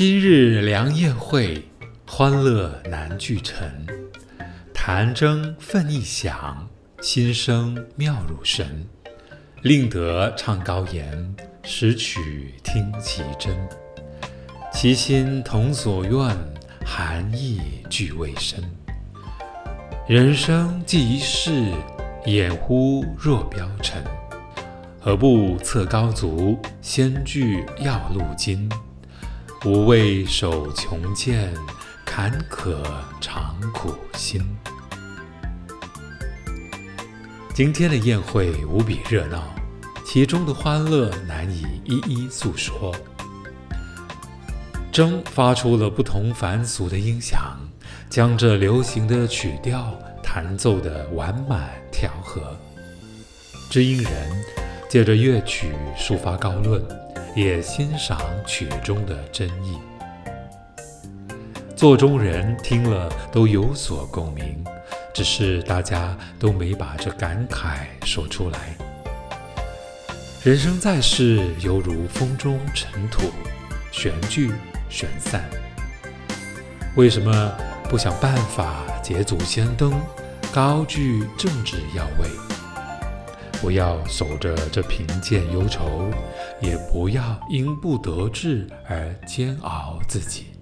今日良宴会，欢乐难俱成。弹筝奋意响，心声妙如神。令得唱高言，实曲听其真。其心同所愿，含义俱未深。人生既一世，掩乎若飙尘。何不策高足，先具要路金？无畏守穷剑，坎坷常苦心。今天的宴会无比热闹，其中的欢乐难以一一诉说。筝发出了不同凡俗的音响，将这流行的曲调弹奏得完满调和。知音人。借着乐曲抒发高论，也欣赏曲中的真意。座中人听了都有所共鸣，只是大家都没把这感慨说出来。人生在世，犹如风中尘土，旋聚旋散。为什么不想办法捷足先登，高居政治要位？不要守着这贫贱忧愁，也不要因不得志而煎熬自己。